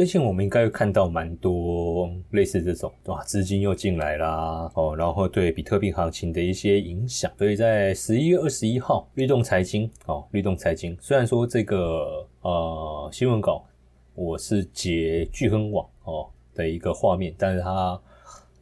最近我们应该会看到蛮多类似这种，哇，资金又进来啦，哦，然后对比特币行情的一些影响。所以在十一月二十一号，律动财经，哦，律动财经，虽然说这个呃新闻稿我是截聚亨网哦的一个画面，但是它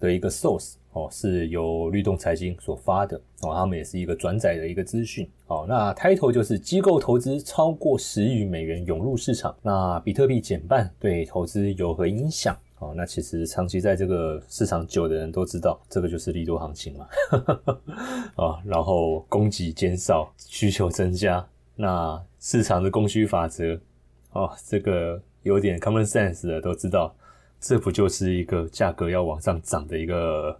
的一个 source。哦，是由律动财经所发的哦，他们也是一个转载的一个资讯哦。那 title 就是机构投资超过十亿美元涌入市场，那比特币减半对投资有何影响？哦，那其实长期在这个市场久的人都知道，这个就是利多行情嘛。啊，然后供给减少，需求增加，那市场的供需法则哦，这个有点 common sense 的都知道，这不就是一个价格要往上涨的一个。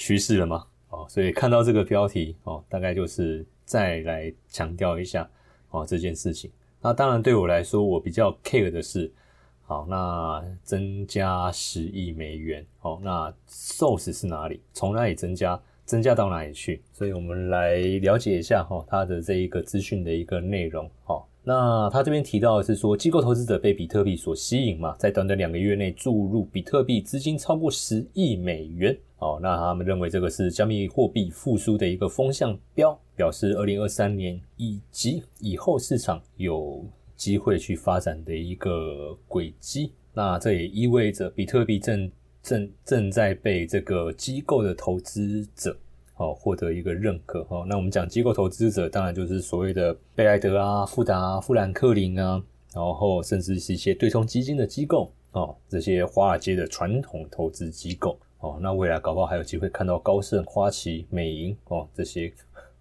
趋势了吗？哦，所以看到这个标题哦，大概就是再来强调一下哦这件事情。那当然对我来说，我比较 care 的是，好，那增加十亿美元，哦，那 source 是哪里？从哪里增加？增加到哪里去？所以我们来了解一下哈，它的这一个资讯的一个内容。好，那他这边提到的是说，机构投资者被比特币所吸引嘛，在短短两个月内注入比特币资金超过十亿美元。哦，那他们认为这个是加密货币复苏的一个风向标，表示二零二三年以及以后市场有机会去发展的一个轨迹。那这也意味着比特币正正正在被这个机构的投资者哦获得一个认可。哦，那我们讲机构投资者，当然就是所谓的贝莱德啊、富达、富兰克林啊，然后甚至是一些对冲基金的机构哦，这些华尔街的传统投资机构。哦，那未来搞不好还有机会看到高盛、花旗、美银哦这些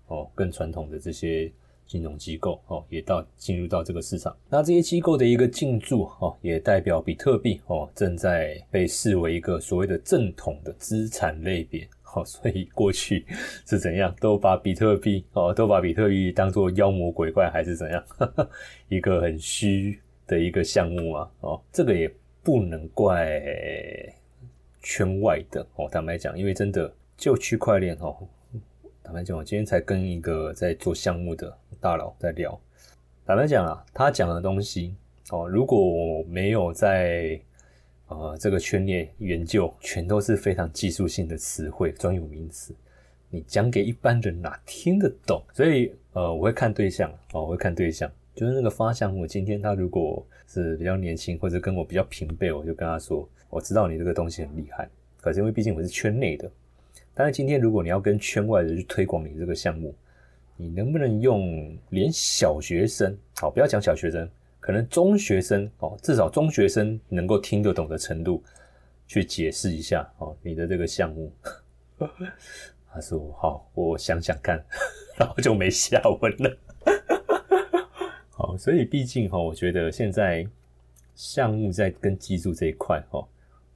哦更传统的这些金融机构哦也到进入到这个市场。那这些机构的一个进驻哦，也代表比特币哦正在被视为一个所谓的正统的资产类别。好，所以过去 是怎样都把比特币哦都把比特币当做妖魔鬼怪还是怎样 一个很虚的一个项目啊？哦，这个也不能怪。圈外的哦，坦白讲，因为真的就区块链哦，坦白讲，我今天才跟一个在做项目的大佬在聊。坦白讲啊，他讲的东西哦，如果我没有在呃这个圈内研究，全都是非常技术性的词汇、专有名词，你讲给一般人哪听得懂？所以呃，我会看对象哦，我会看对象，就是那个发项目，今天他如果是比较年轻或者跟我比较平辈，我就跟他说。我知道你这个东西很厉害，可是因为毕竟我是圈内的。但是今天如果你要跟圈外的去推广你这个项目，你能不能用连小学生，好，不要讲小学生，可能中学生哦，至少中学生能够听得懂的程度，去解释一下哦，你的这个项目。他说好，我想想看，然后就没下文了。所以毕竟哈，我觉得现在项目在跟技术这一块哈。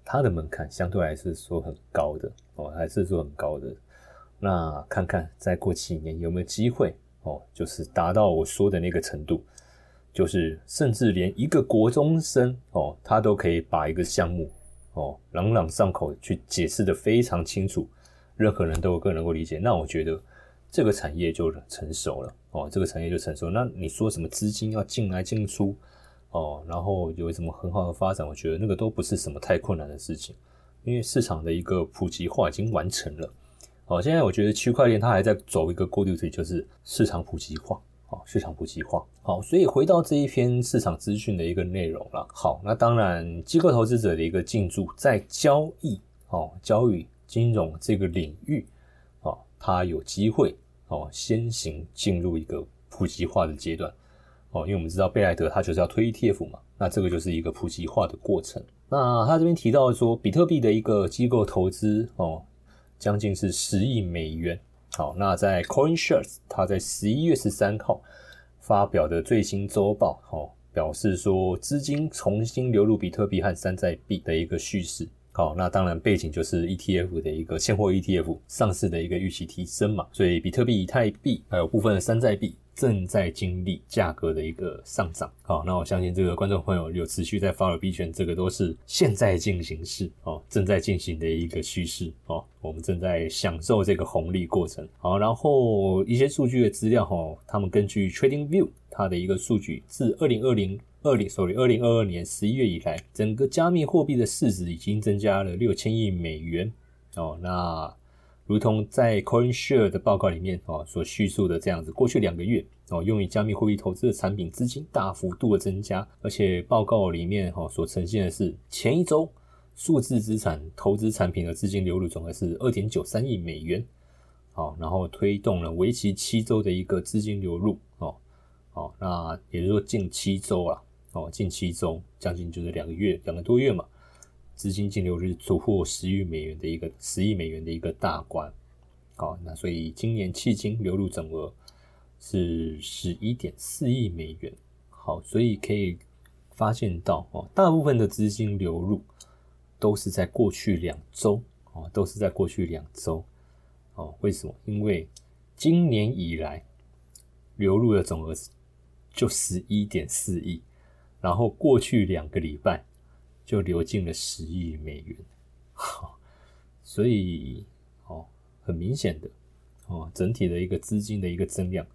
它的门槛相对来是说很高的哦，还是说很高的。那看看再过几年有没有机会哦，就是达到我说的那个程度，就是甚至连一个国中生哦，他都可以把一个项目哦朗朗上口去解释的非常清楚，任何人都更能够理解。那我觉得这个产业就成熟了哦，这个产业就成熟。那你说什么资金要进来进出？哦，然后有什么很好的发展？我觉得那个都不是什么太困难的事情，因为市场的一个普及化已经完成了。好，现在我觉得区块链它还在走一个过渡期，就是市场普及化。好，市场普及化。好，所以回到这一篇市场资讯的一个内容了。好，那当然机构投资者的一个进驻在交易，哦，交易金融这个领域，哦，它有机会，哦，先行进入一个普及化的阶段。哦，因为我们知道贝莱德它就是要推 ETF 嘛，那这个就是一个普及化的过程。那他这边提到说，比特币的一个机构投资哦，将近是十亿美元。好，那在 CoinShares，他在十一月十三号发表的最新周报，哦，表示说资金重新流入比特币和山寨币的一个叙事。好，那当然背景就是 ETF 的一个现货 ETF 上市的一个预期提升嘛，所以比特币、以太币还有部分的山寨币。正在经历价格的一个上涨，好，那我相信这个观众朋友有持续在发了币圈，这个都是现在进行式哦，正在进行的一个趋势哦，我们正在享受这个红利过程，好，然后一些数据的资料哈，他们根据 Trading View 它的一个数据，自二零二零二零，sorry，二零二二年十一月以来，整个加密货币的市值已经增加了六千亿美元哦。那如同在 CoinShare 的报告里面哦所叙述的这样子，过去两个月哦，用于加密货币投资的产品资金大幅度的增加，而且报告里面哈所呈现的是前一周数字资产投资产品的资金流入总额是二点九三亿美元，好，然后推动了为期七周的一个资金流入哦，好，那也就是说近七周啊。哦，近七周，将近就是两个月，两个多月嘛，资金净流入突破十亿美元的一个十亿美元的一个大关。好，那所以今年迄今流入总额是十一点四亿美元。好，所以可以发现到哦，大部分的资金流入都是在过去两周哦，都是在过去两周。哦，为什么？因为今年以来流入的总额就十一点四亿。然后过去两个礼拜就流进了十亿美元，所以哦，很明显的哦，整体的一个资金的一个增量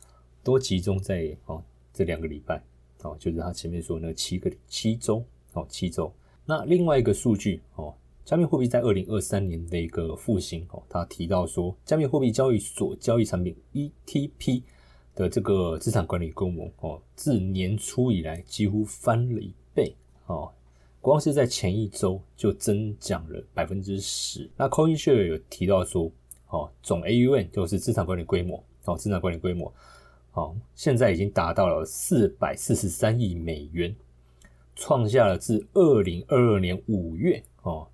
都集中在哦这两个礼拜哦，就是他前面说那七个七周哦七周。那另外一个数据哦，加密货币在二零二三年的一个复兴哦，他提到说，加密货币交易所交易产品 ETP。的这个资产管理规模哦，自年初以来几乎翻了一倍哦，光是在前一周就增长了百分之十。那 CoinShare 有提到说，哦，总 AUM 就是资产管理规模哦，资产管理规模哦，现在已经达到了四百四十三亿美元，创下了自二零二二年五月哦，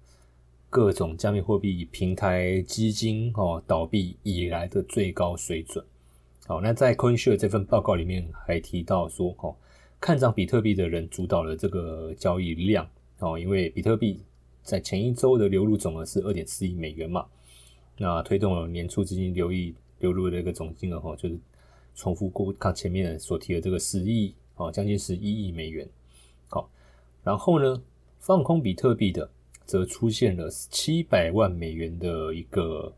各种加密货币平台基金哦倒闭以来的最高水准。好，那在 CoinShare 这份报告里面还提到说，哦，看涨比特币的人主导了这个交易量，哦，因为比特币在前一周的流入总额是二点四亿美元嘛，那推动了年初资金流入流入的一个总金额，哈，就是重复过看前面所提的这个十亿，哦，将近十一亿美元。好，然后呢，放空比特币的则出现了七百万美元的一个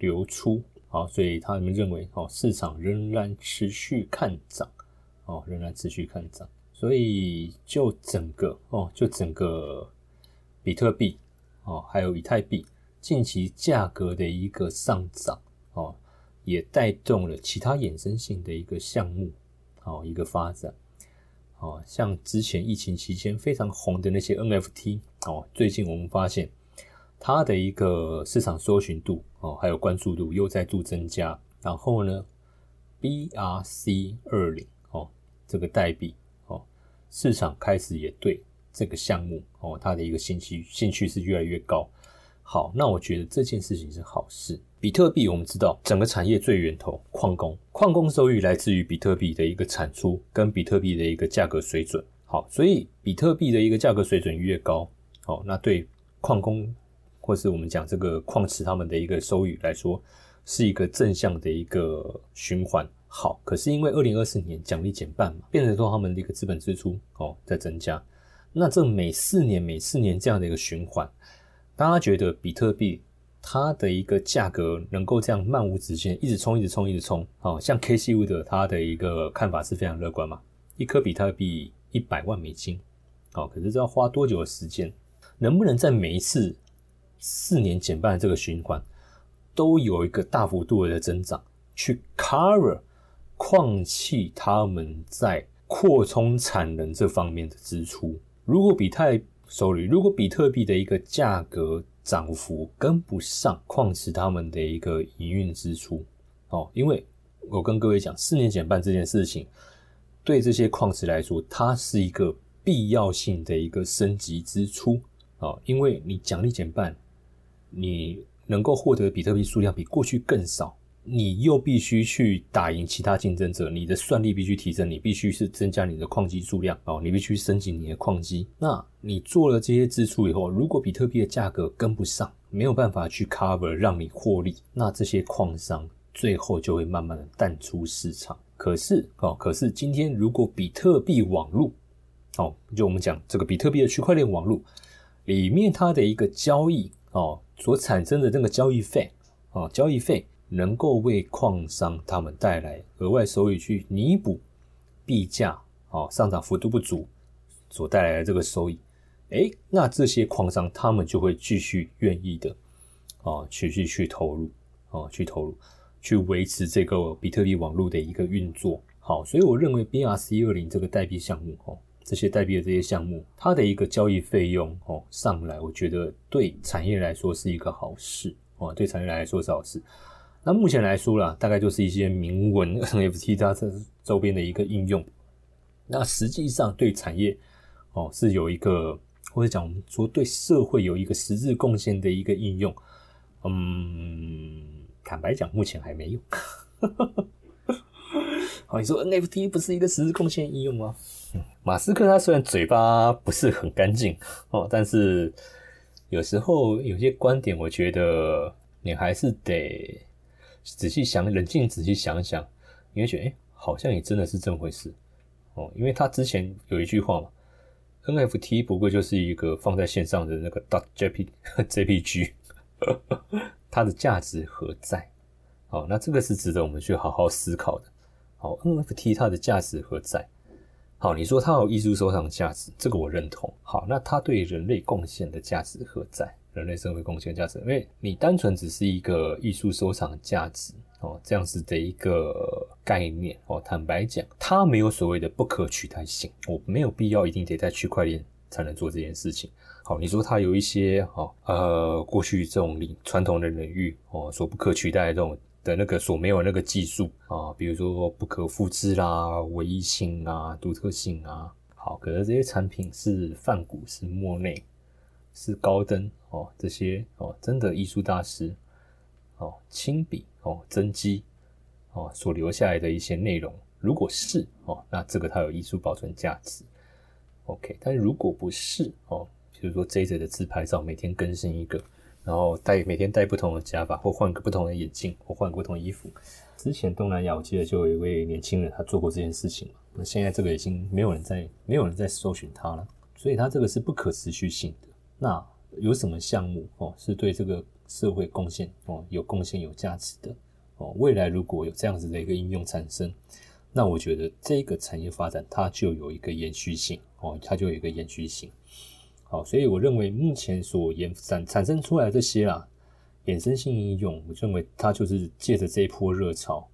流出。好，所以他们认为，哦，市场仍然持续看涨，哦，仍然持续看涨。所以就整个，哦，就整个比特币，哦，还有以太币近期价格的一个上涨，哦，也带动了其他衍生性的一个项目，哦，一个发展。哦，像之前疫情期间非常红的那些 NFT，哦，最近我们发现。它的一个市场搜寻度哦，还有关注度又再度增加。然后呢，BRC 二零哦，这个代币哦，市场开始也对这个项目哦，它的一个兴趣兴趣是越来越高。好，那我觉得这件事情是好事。比特币我们知道，整个产业最源头矿工，矿工收益来自于比特币的一个产出跟比特币的一个价格水准。好，所以比特币的一个价格水准越高，哦，那对矿工。或是我们讲这个矿池他们的一个收益来说，是一个正向的一个循环。好，可是因为二零二四年奖励减半嘛，变成说他们的一个资本支出哦在增加。那这每四年每四年这样的一个循环，大家觉得比特币它的一个价格能够这样漫无止境一直冲一直冲一直冲？哦，像 K C U 的他的一个看法是非常乐观嘛，一颗比特币一百万美金，哦，可是这要花多久的时间？能不能在每一次？四年减半的这个循环，都有一个大幅度的增长，去 cover 矿气他们在扩充产能这方面的支出。如果比特，sorry，如果比特币的一个价格涨幅跟不上矿池他们的一个营运支出，哦，因为我跟各位讲，四年减半这件事情，对这些矿池来说，它是一个必要性的一个升级支出，哦，因为你奖励减半。你能够获得比特币数量比过去更少，你又必须去打赢其他竞争者，你的算力必须提升，你必须是增加你的矿机数量哦，你必须升级你的矿机。那你做了这些支出以后，如果比特币的价格跟不上，没有办法去 cover 让你获利，那这些矿商最后就会慢慢的淡出市场。可是哦，可是今天如果比特币网络哦，就我们讲这个比特币的区块链网络里面它的一个交易哦。所产生的这个交易费，哦，交易费能够为矿商他们带来额外收益，去弥补币价哦上涨幅度不足所带来的这个收益，诶，那这些矿商他们就会继续愿意的，哦，继续去投入，哦，去投入，去维持这个比特币网络的一个运作。好，所以我认为 BRC 二零这个代币项目，哦，这些代币的这些项目，它的一个交易费用，哦，上来，我觉得对产业来说是一个好事，哦，对产业来说是好事。那目前来说啦，大概就是一些铭文 NFT 它这周边的一个应用。那实际上对产业哦是有一个，或者讲我们说对社会有一个实质贡献的一个应用。嗯，坦白讲，目前还没有。好，你说 NFT 不是一个实质贡献应用吗？马斯克他虽然嘴巴不是很干净哦，但是有时候有些观点，我觉得你还是得。仔细想，冷静仔细想想，你会觉得，哎，好像也真的是这么回事哦。因为他之前有一句话嘛，NFT 不过就是一个放在线上的那个 dot J P JPG，它的价值何在？哦，那这个是值得我们去好好思考的。好，NFT 它的价值何在？好，你说它有艺术收藏价值，这个我认同。好，那它对人类贡献的价值何在？人类社会贡献价值，因为你单纯只是一个艺术收藏价值哦，这样子的一个概念哦。坦白讲，它没有所谓的不可取代性，我没有必要一定得在区块链才能做这件事情。好，你说它有一些哦呃过去这种领传统的领域哦所不可取代的这种的那个所没有那个技术啊，比如说不可复制啦、唯一性啊、独特性啊。好，可是这些产品是泛古是莫内。是高登哦，这些哦，真的艺术大师哦，亲笔哦，真迹哦，所留下来的一些内容，如果是哦，那这个它有艺术保存价值，OK。但如果不是哦，比如说 J J 的自拍照，每天更新一个，然后戴每天戴不同的假发，或换个不同的眼镜，或换不同衣服。之前东南亚我记得就有一位年轻人，他做过这件事情嘛。那现在这个已经没有人在，没有人在搜寻他了，所以他这个是不可持续性的。那有什么项目哦是对这个社会贡献哦有贡献有价值的哦？未来如果有这样子的一个应用产生，那我觉得这个产业发展它就有一个延续性哦，它就有一个延续性。好，所以我认为目前所延产产生出来这些啦衍生性应用，我认为它就是借着这一波热潮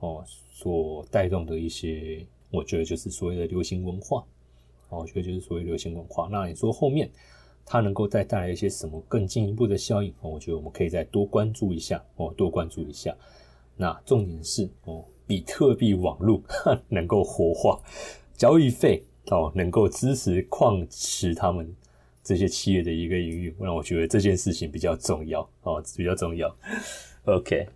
哦所带动的一些，我觉得就是所谓的流行文化哦，我觉得就是所谓流行文化。那你说后面？它能够再带来一些什么更进一步的效应哦？我觉得我们可以再多关注一下哦，多关注一下。那重点是哦，比特币网络 能够活化，交易费哦能够支持矿池他们这些企业的一个营运，让我觉得这件事情比较重要哦，比较重要。OK，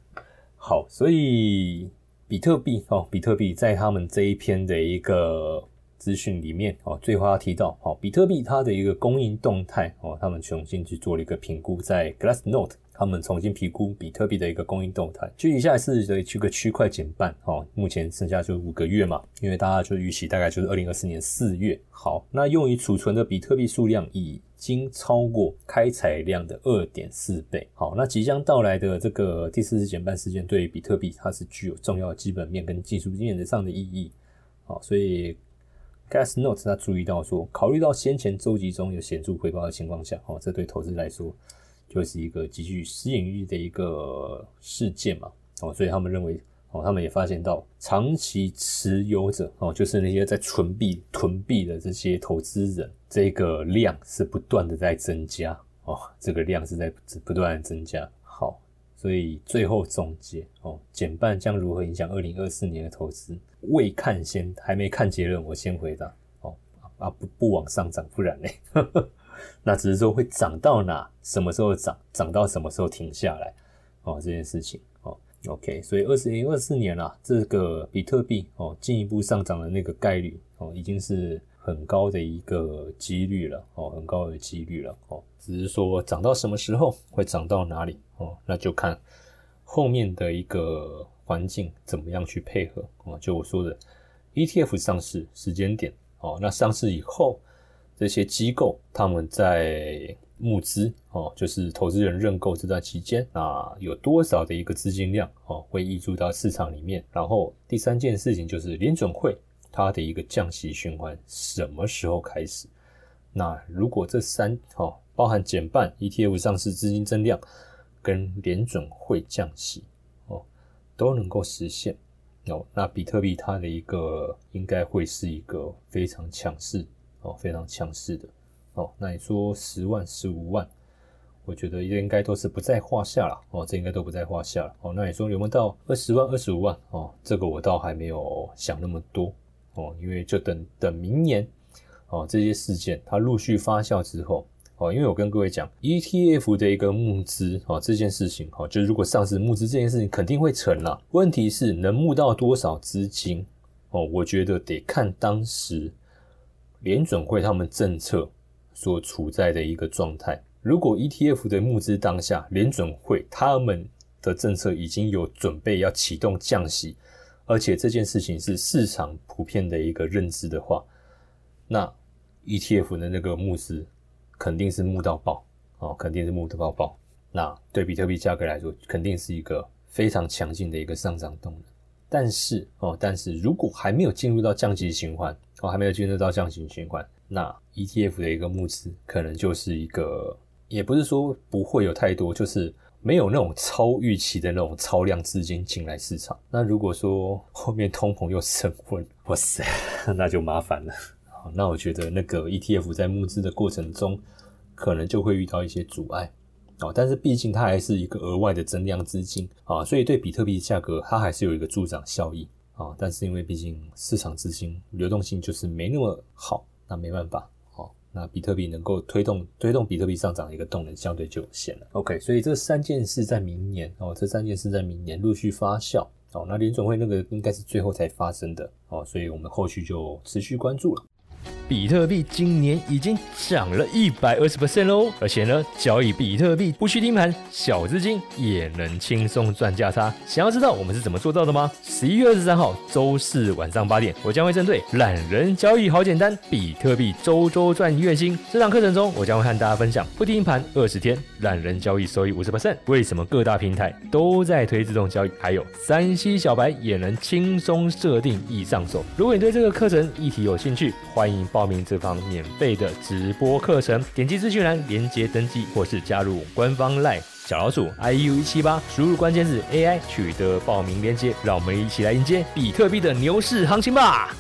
好，所以比特币哦，比特币在他们这一篇的一个。资讯里面哦，最后要提到哦，比特币它的一个供应动态哦，他们重新去做了一个评估，在 Glass Note 他们重新评估比特币的一个供应动态，具体下来是的这个区块减半哦，目前剩下就五个月嘛，因为大家就预期大概就是二零二四年四月。好，那用于储存的比特币数量已经超过开采量的二点四倍。好，那即将到来的这个第四次减半事件，对于比特币它是具有重要的基本面跟技术面的上的意义。好，所以。Gas Note 他注意到说，考虑到先前周期中有显著回报的情况下，哦，这对投资来说就是一个极具吸引力的一个事件嘛，哦，所以他们认为，哦，他们也发现到长期持有者，哦，就是那些在存币囤币的这些投资人，这个量是不断的在增加，哦，这个量是在不断的增加。好，所以最后总结，哦，减半将如何影响二零二四年的投资？未看先，还没看结论，我先回答。哦啊，不不往上涨，不然嘞，那只是说会涨到哪，什么时候涨，涨到什么时候停下来，哦，这件事情，哦，OK，所以二零二四年啊，这个比特币哦进一步上涨的那个概率哦，已经是很高的一个几率了，哦，很高的几率了，哦，只是说涨到什么时候，会涨到哪里，哦，那就看后面的一个。环境怎么样去配合哦？就我说的，ETF 上市时间点哦，那上市以后，这些机构他们在募资哦，就是投资人认购这段期间啊，有多少的一个资金量哦，会溢注到市场里面？然后第三件事情就是联准会它的一个降息循环什么时候开始？那如果这三哦，包含减半、ETF 上市资金增量跟联准会降息哦，都能够实现哦，那比特币它的一个应该会是一个非常强势哦，非常强势的哦。那你说十万、十五万？我觉得应该都是不在话下了哦，这应该都不在话下了哦。那你说有没有到二十万、二十五万哦？这个我倒还没有想那么多哦，因为就等等明年哦，这些事件它陆续发酵之后哦，因为我跟各位讲，ETF 的一个募资哦，这件事情哦，就如果上市募资这件事情肯定会成了，问题是能募到多少资金哦？我觉得得看当时联准会他们政策所处在的一个状态。如果 ETF 的募资当下，联准会他们的政策已经有准备要启动降息，而且这件事情是市场普遍的一个认知的话，那 ETF 的那个募资肯定是募到爆哦，肯定是募到爆。那对比特币价格来说，肯定是一个非常强劲的一个上涨动能。但是哦，但是如果还没有进入到降息循环哦，还没有进入到降息循环，那 ETF 的一个募资可能就是一个。也不是说不会有太多，就是没有那种超预期的那种超量资金进来市场。那如果说后面通膨又升温，哇塞，那就麻烦了。好，那我觉得那个 ETF 在募资的过程中，可能就会遇到一些阻碍。哦，但是毕竟它还是一个额外的增量资金啊，所以对比特币价格它还是有一个助长效益啊。但是因为毕竟市场资金流动性就是没那么好，那没办法。那比特币能够推动推动比特币上涨的一个动能相对就有限了。OK，所以这三件事在明年哦，这三件事在明年陆续发酵哦。那联总会那个应该是最后才发生的哦，所以我们后续就持续关注了。比特币今年已经涨了一百二十 percent 喽，而且呢，交易比特币不需盯盘，小资金也能轻松赚价差。想要知道我们是怎么做到的吗？十一月二十三号周四晚上八点，我将会针对懒人交易好简单，比特币周周赚月薪这堂课程中，我将会和大家分享不盯盘二十天，懒人交易收益五十 percent。为什么各大平台都在推自动交易？还有三 C 小白也能轻松设定易上手。如果你对这个课程议题有兴趣，欢迎报。报名这方免费的直播课程，点击资讯栏连接登记，或是加入官方 LINE 小老鼠 iu 一七八，输入关键字 AI 取得报名链接，让我们一起来迎接比特币的牛市行情吧！